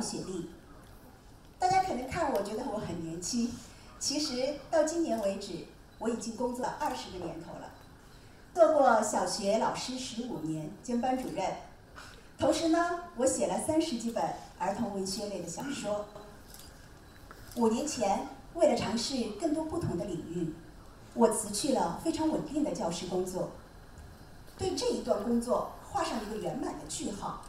雪莉。大家可能看我觉得我很年轻，其实到今年为止，我已经工作了二十个年头了，做过小学老师十五年，兼班主任。同时呢，我写了三十几本儿童文学类的小说。五年前，为了尝试更多不同的领域，我辞去了非常稳定的教师工作，对这一段工作画上一个圆满的句号。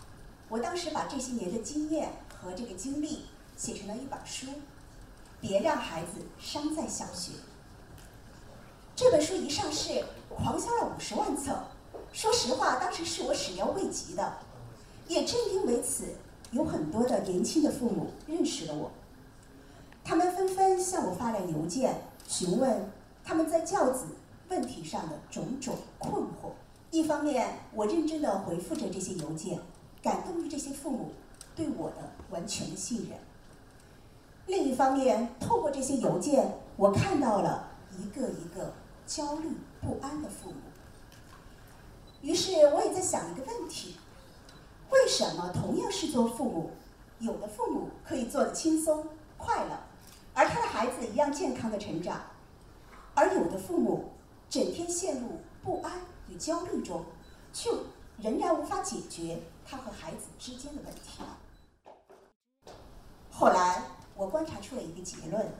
我当时把这些年的经验和这个经历写成了一本书，《别让孩子伤在小学》。这本书一上市，狂销了五十万册。说实话，当时是我始料未及的。也正因为此，有很多的年轻的父母认识了我，他们纷纷向我发来邮件，询问他们在教子问题上的种种困惑。一方面，我认真地回复着这些邮件。感动于这些父母对我的完全的信任。另一方面，透过这些邮件，我看到了一个一个焦虑不安的父母。于是，我也在想一个问题：为什么同样是做父母，有的父母可以做得轻松快乐，而他的孩子一样健康的成长，而有的父母整天陷入不安与焦虑中，却仍然无法解决？他和孩子之间的问题。后来，我观察出了一个结论：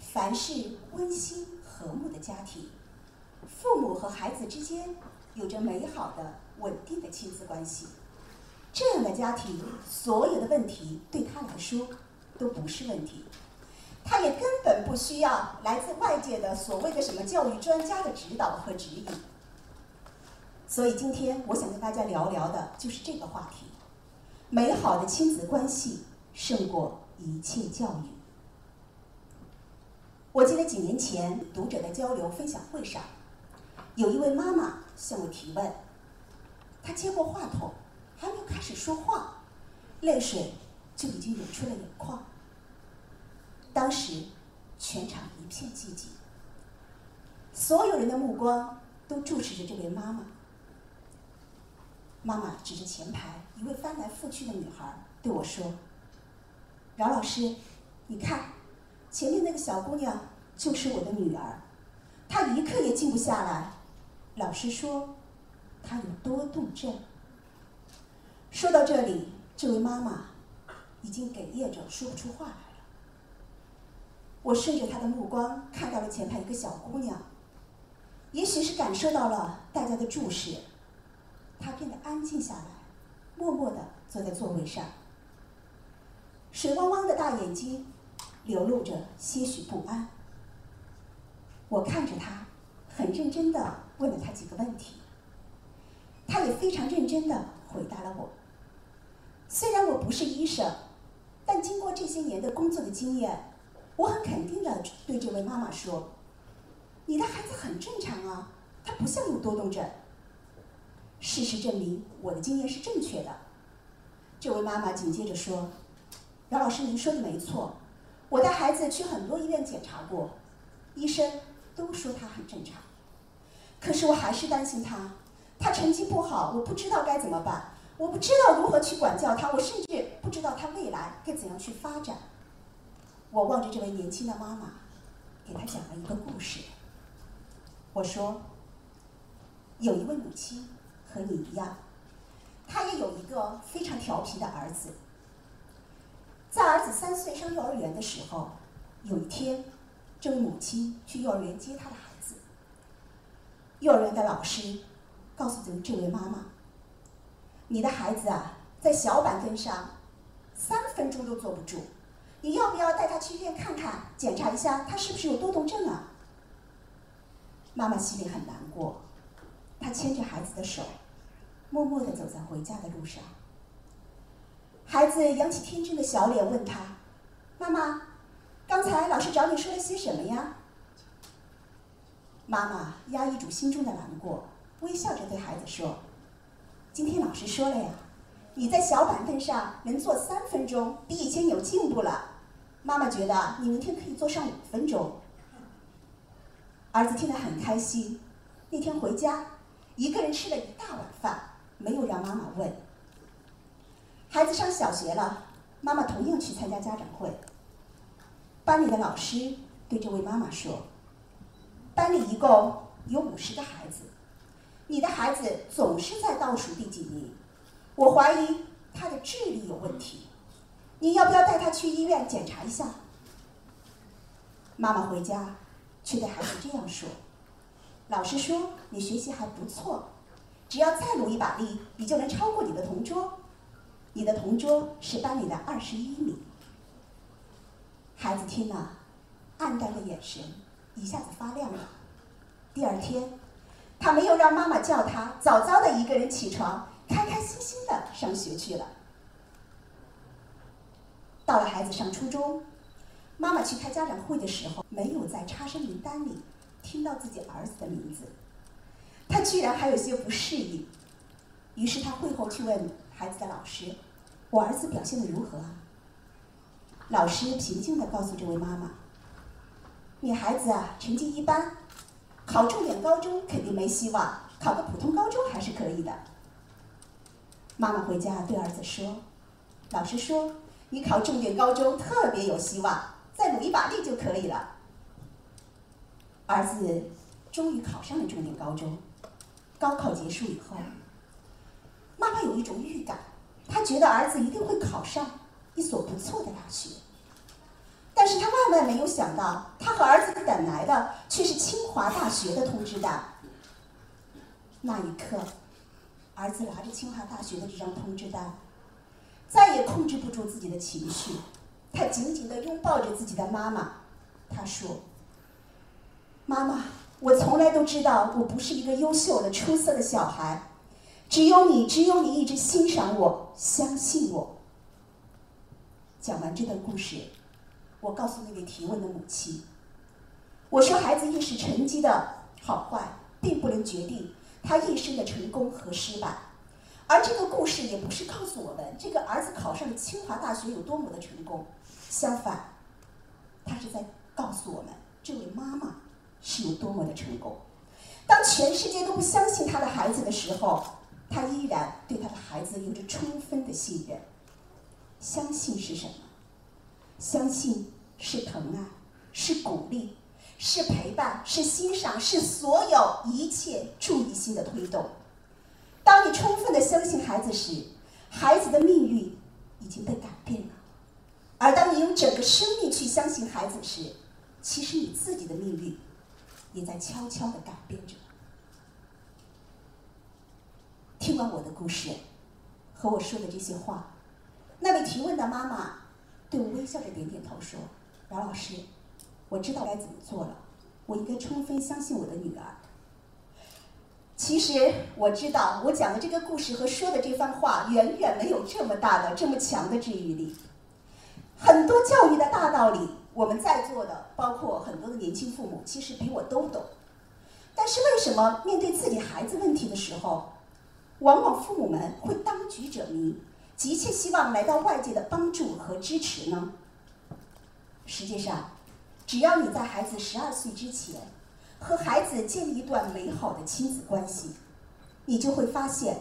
凡是温馨和睦的家庭，父母和孩子之间有着美好的、稳定的亲子关系，这样的家庭，所有的问题对他来说都不是问题，他也根本不需要来自外界的所谓的什么教育专家的指导和指引。所以今天我想跟大家聊聊的就是这个话题：美好的亲子关系胜过一切教育。我记得几年前读者的交流分享会上，有一位妈妈向我提问，她接过话筒，还没开始说话，泪水就已经涌出了眼眶。当时全场一片寂静，所有人的目光都注视着这位妈妈。妈妈指着前排一位翻来覆去的女孩对我说：“饶老师，你看，前面那个小姑娘就是我的女儿，她一刻也静不下来。老师说，她有多动症。”说到这里，这位妈妈已经哽咽着说不出话来了。我顺着她的目光看到了前排一个小姑娘，也许是感受到了大家的注视。她变得安静下来，默默地坐在座位上，水汪汪的大眼睛流露着些许不安。我看着他，很认真地问了他几个问题，他也非常认真地回答了我。虽然我不是医生，但经过这些年的工作的经验，我很肯定地对这位妈妈说：“你的孩子很正常啊，他不像有多动症。”事实证明，我的经验是正确的。这位妈妈紧接着说：“姚老师，您说的没错，我带孩子去很多医院检查过，医生都说他很正常。可是我还是担心他，他成绩不好，我不知道该怎么办，我不知道如何去管教他，我甚至不知道他未来该怎样去发展。”我望着这位年轻的妈妈，给她讲了一个故事。我说：“有一位母亲。”和你一样，她也有一个非常调皮的儿子。在儿子三岁上幼儿园的时候，有一天，这位母亲去幼儿园接他的孩子。幼儿园的老师告诉这这位妈妈：“你的孩子啊，在小板凳上三分钟都坐不住，你要不要带他去医院看看，检查一下他是不是有多动症啊？”妈妈心里很难过。她牵着孩子的手，默默地走在回家的路上。孩子扬起天真的小脸问他：“妈妈，刚才老师找你说了些什么呀？”妈妈压抑住心中的难过，微笑着对孩子说：“今天老师说了呀，你在小板凳上能坐三分钟，比以前有进步了。妈妈觉得你明天可以坐上五分钟。”儿子听得很开心。那天回家。一个人吃了一大碗饭，没有让妈妈问。孩子上小学了，妈妈同样去参加家长会。班里的老师对这位妈妈说：“班里一共有五十个孩子，你的孩子总是在倒数第几名，我怀疑他的智力有问题，你要不要带他去医院检查一下？”妈妈回家，却对孩子这样说：“老师说你学习还不错，只要再努一把力，你就能超过你的同桌。你的同桌是班里的二十一名。”孩子听了，暗淡的眼神一下子发亮了。第二天，他没有让妈妈叫他，早早的一个人起床，开开心心的上学去了。到了孩子上初中。妈妈去开家长会的时候，没有在差生名单里听到自己儿子的名字，他居然还有些不适应。于是他会后去问孩子的老师：“我儿子表现的如何？”老师平静的告诉这位妈妈：“你孩子啊，成绩一般，考重点高中肯定没希望，考个普通高中还是可以的。”妈妈回家对儿子说：“老师说你考重点高中特别有希望。”再努一把力就可以了。儿子终于考上了重点高中。高考结束以后，妈妈有一种预感，他觉得儿子一定会考上一所不错的大学。但是他万万没有想到，他和儿子等来的却是清华大学的通知单。那一刻，儿子拿着清华大学的这张通知单，再也控制不住自己的情绪。他紧紧地拥抱着自己的妈妈，他说：“妈妈，我从来都知道我不是一个优秀的、出色的小孩，只有你，只有你一直欣赏我、相信我。”讲完这段故事，我告诉那位提问的母亲：“我说，孩子一时成绩的好坏，并不能决定他一生的成功和失败。”而这个故事也不是告诉我们这个儿子考上了清华大学有多么的成功，相反，他是在告诉我们这位妈妈是有多么的成功。当全世界都不相信他的孩子的时候，他依然对他的孩子有着充分的信任。相信是什么？相信是疼爱，是鼓励，是陪伴，是欣赏，是所有一切注意心的推动。当你充分的相信孩子时，孩子的命运已经被改变了；而当你用整个生命去相信孩子时，其实你自己的命运也在悄悄的改变着。听完我的故事和我说的这些话，那位提问的妈妈对我微笑着点点头说：“饶老师，我知道该怎么做了，我应该充分相信我的女儿。”其实我知道，我讲的这个故事和说的这番话，远远没有这么大的、这么强的治愈力。很多教育的大道理，我们在座的，包括很多的年轻父母，其实比我都懂。但是为什么面对自己孩子问题的时候，往往父母们会当局者迷，急切希望来到外界的帮助和支持呢？实际上，只要你在孩子十二岁之前，和孩子建立一段美好的亲子关系，你就会发现，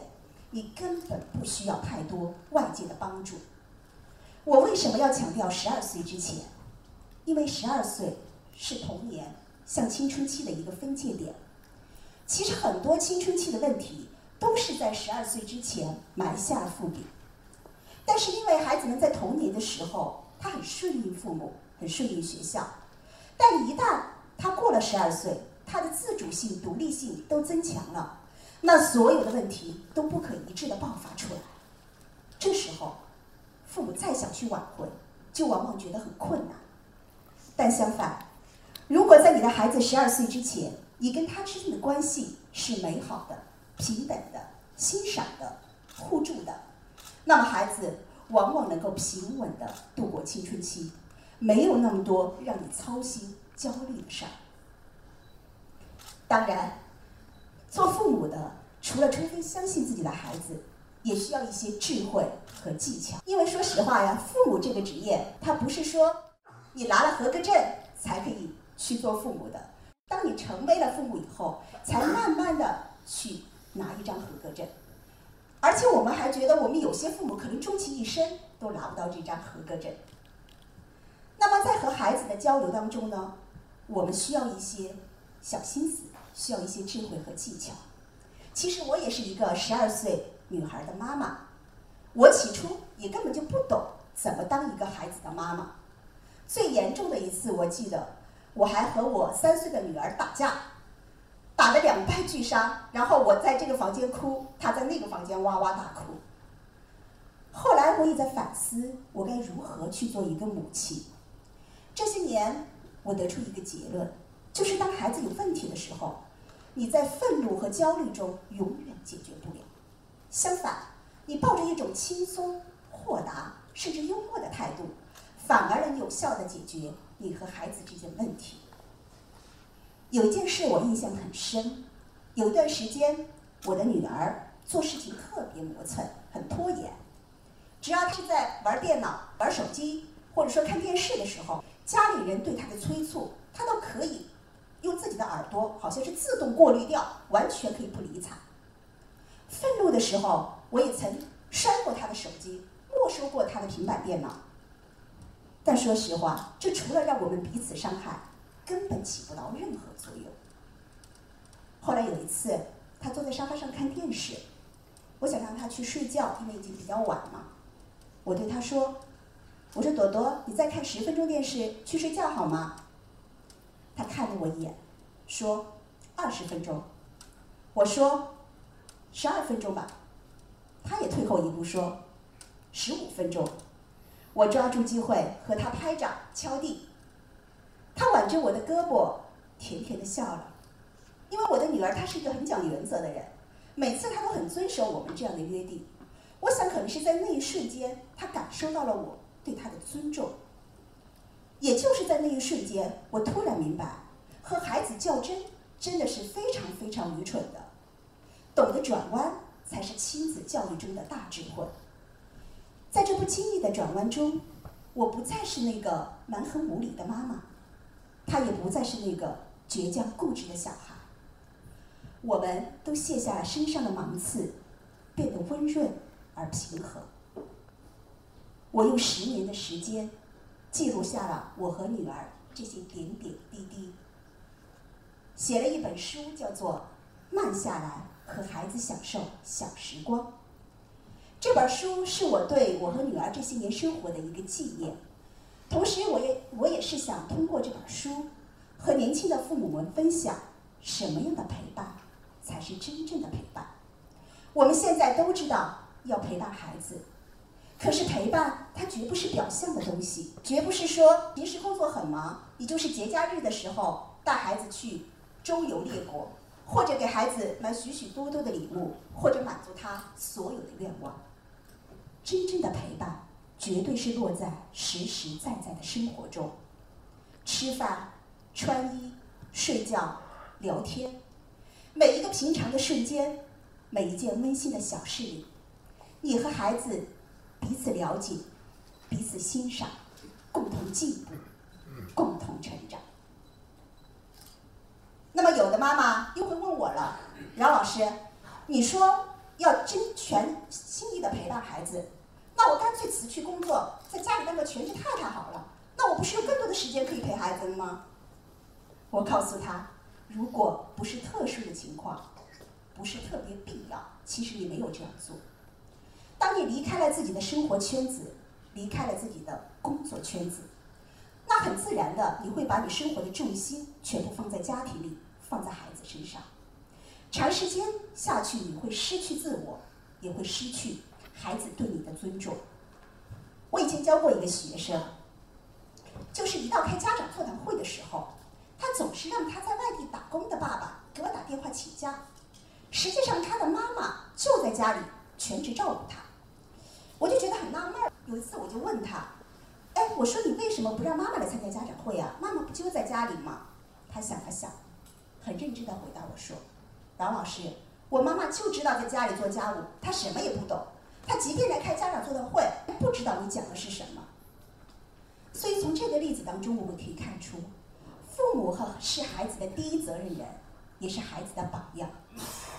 你根本不需要太多外界的帮助。我为什么要强调十二岁之前？因为十二岁是童年向青春期的一个分界点。其实很多青春期的问题都是在十二岁之前埋下了伏笔。但是因为孩子们在童年的时候，他很顺应父母，很顺应学校，但一旦他过了十二岁，他的自主性、独立性都增强了，那所有的问题都不可一致的爆发出来。这时候，父母再想去挽回，就往往觉得很困难。但相反，如果在你的孩子十二岁之前，你跟他之间的关系是美好的、平等的、欣赏的、互助的，那么孩子往往能够平稳的度过青春期，没有那么多让你操心。焦虑的事儿。当然，做父母的除了充分相信自己的孩子，也需要一些智慧和技巧。因为说实话呀，父母这个职业，他不是说你拿了合格证才可以去做父母的。当你成为了父母以后，才慢慢的去拿一张合格证。而且我们还觉得我们有些父母可能终其一生都拿不到这张合格证。那么在和孩子的交流当中呢，我们需要一些小心思，需要一些智慧和技巧。其实我也是一个十二岁女孩的妈妈，我起初也根本就不懂怎么当一个孩子的妈妈。最严重的一次，我记得我还和我三岁的女儿打架，打得两败俱伤，然后我在这个房间哭，他在那个房间哇哇大哭。后来我也在反思，我该如何去做一个母亲。这些年，我得出一个结论，就是当孩子有问题的时候，你在愤怒和焦虑中永远解决不了。相反，你抱着一种轻松、豁达甚至幽默的态度，反而能有效的解决你和孩子之间问题。有一件事我印象很深，有一段时间，我的女儿做事情特别磨蹭，很拖延。只要她在玩电脑、玩手机，或者说看电视的时候，家里人对她的催促，她都可以用自己的耳朵，好像是自动过滤掉，完全可以不理睬。愤怒的时候，我也曾摔过她的手机，没收过她的平板电脑。但说实话，这除了让我们彼此伤害，根本起不到任何作用。后来有一次，他坐在沙发上看电视，我想让他去睡觉，因为已经比较晚了。我对他说：“我说朵朵，你再看十分钟电视，去睡觉好吗？”他看了我一眼，说：“二十分钟。”我说：“十二分钟吧。”他也退后一步说：“十五分钟。”我抓住机会和他拍掌敲地。她挽着我的胳膊，甜甜的笑了，因为我的女儿她是一个很讲原则的人，每次她都很遵守我们这样的约定。我想，可能是在那一瞬间，她感受到了我对她的尊重。也就是在那一瞬间，我突然明白，和孩子较真真的是非常非常愚蠢的。懂得转弯，才是亲子教育中的大智慧。在这不经意的转弯中，我不再是那个蛮横无理的妈妈，他也不再是那个倔强固执的小孩。我们都卸下了身上的芒刺，变得温润而平和。我用十年的时间，记录下了我和女儿这些点点滴滴，写了一本书，叫做《慢下来和孩子享受小时光》。这本书是我对我和女儿这些年生活的一个纪念，同时，我也我也是想通过这本书，和年轻的父母们分享什么样的陪伴才是真正的陪伴。我们现在都知道要陪伴孩子，可是陪伴它绝不是表象的东西，绝不是说平时工作很忙，你就是节假日的时候带孩子去周游列国，或者给孩子买许许多多的礼物，或者满足他所有的愿望。真正的陪伴，绝对是落在实实在在的生活中。吃饭、穿衣、睡觉、聊天，每一个平常的瞬间，每一件温馨的小事里，你和孩子彼此了解、彼此欣赏，共同进步，共同成长。那么，有的妈妈又会问我了：饶老师，你说要真全心意的陪伴孩子？那我干脆辞去工作，在家里当个全职太太好了。那我不是有更多的时间可以陪孩子了吗？我告诉他，如果不是特殊的情况，不是特别必要，其实你没有这样做。当你离开了自己的生活圈子，离开了自己的工作圈子，那很自然的，你会把你生活的重心全部放在家庭里，放在孩子身上。长时间下去，你会失去自我，也会失去。孩子对你的尊重。我以前教过一个学生，就是一到开家长座谈会的时候，他总是让他在外地打工的爸爸给我打电话请假。实际上，他的妈妈就在家里全职照顾他。我就觉得很纳闷儿。有一次，我就问他：“哎，我说你为什么不让妈妈来参加家长会啊？妈妈不就在家里吗？”他想了想，很认真的回答我说：“王老师，我妈妈就知道在家里做家务，她什么也不懂。”他即便来开家长座谈会，不知道你讲的是什么。所以从这个例子当中，我们可以看出，父母和是孩子的第一责任人，也是孩子的榜样。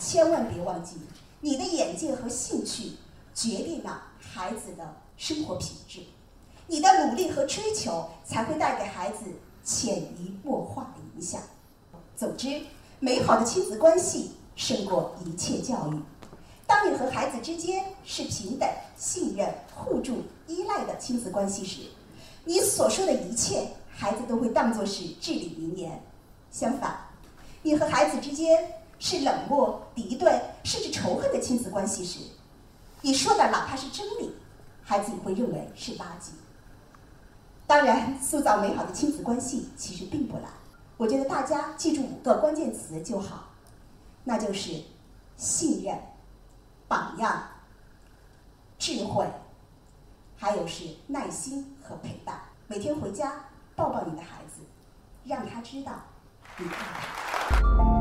千万别忘记，你的眼界和兴趣决定了孩子的生活品质，你的努力和追求才会带给孩子潜移默化的影响。总之，美好的亲子关系胜过一切教育。当你和孩子之间是平等、信任、互助、依赖的亲子关系时，你所说的一切，孩子都会当作是至理名言。相反，你和孩子之间是冷漠、敌对甚至仇恨的亲子关系时，你说的哪怕是真理，孩子也会认为是垃圾。当然，塑造美好的亲子关系其实并不难。我觉得大家记住五个关键词就好，那就是信任、榜样、智慧，还有是耐心和陪伴。每天回家抱抱你的孩子，让他知道你爱他。